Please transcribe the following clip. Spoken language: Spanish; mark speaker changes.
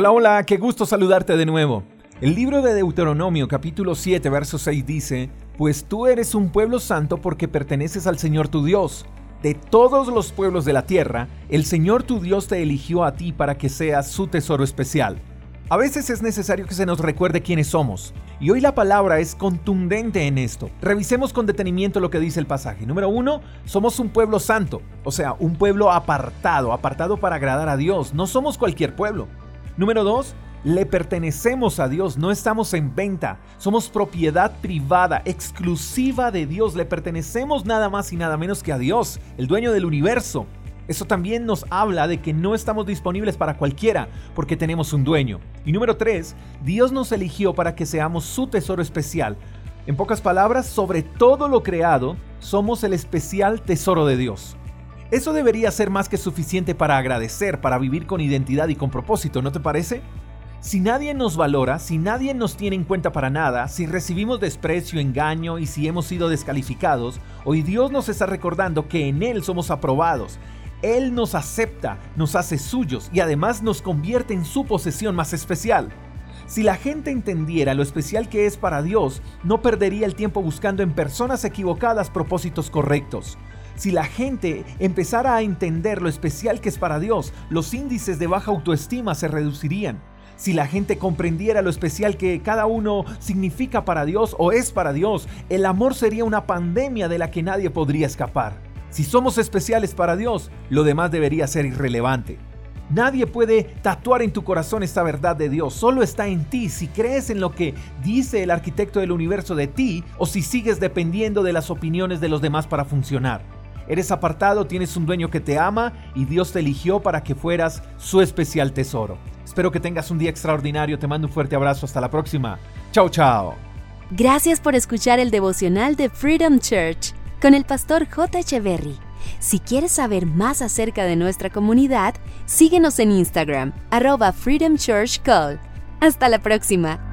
Speaker 1: Hola, hola, qué gusto saludarte de nuevo. El libro de Deuteronomio capítulo 7 verso 6 dice, Pues tú eres un pueblo santo porque perteneces al Señor tu Dios. De todos los pueblos de la tierra, el Señor tu Dios te eligió a ti para que seas su tesoro especial. A veces es necesario que se nos recuerde quiénes somos, y hoy la palabra es contundente en esto. Revisemos con detenimiento lo que dice el pasaje. Número uno, somos un pueblo santo, o sea, un pueblo apartado, apartado para agradar a Dios. No somos cualquier pueblo. Número dos, le pertenecemos a Dios, no estamos en venta, somos propiedad privada, exclusiva de Dios, le pertenecemos nada más y nada menos que a Dios, el dueño del universo. Eso también nos habla de que no estamos disponibles para cualquiera porque tenemos un dueño. Y número 3, Dios nos eligió para que seamos su tesoro especial. En pocas palabras, sobre todo lo creado, somos el especial tesoro de Dios. Eso debería ser más que suficiente para agradecer, para vivir con identidad y con propósito, ¿no te parece? Si nadie nos valora, si nadie nos tiene en cuenta para nada, si recibimos desprecio, engaño y si hemos sido descalificados, hoy Dios nos está recordando que en Él somos aprobados, él nos acepta, nos hace suyos y además nos convierte en su posesión más especial. Si la gente entendiera lo especial que es para Dios, no perdería el tiempo buscando en personas equivocadas propósitos correctos. Si la gente empezara a entender lo especial que es para Dios, los índices de baja autoestima se reducirían. Si la gente comprendiera lo especial que cada uno significa para Dios o es para Dios, el amor sería una pandemia de la que nadie podría escapar. Si somos especiales para Dios, lo demás debería ser irrelevante. Nadie puede tatuar en tu corazón esta verdad de Dios, solo está en ti si crees en lo que dice el arquitecto del universo de ti o si sigues dependiendo de las opiniones de los demás para funcionar. Eres apartado, tienes un dueño que te ama y Dios te eligió para que fueras su especial tesoro. Espero que tengas un día extraordinario, te mando un fuerte abrazo, hasta la próxima. Chao, chao.
Speaker 2: Gracias por escuchar el devocional de Freedom Church con el pastor J. Echeverry. Si quieres saber más acerca de nuestra comunidad, síguenos en Instagram, arroba Freedom Church Call. Hasta la próxima.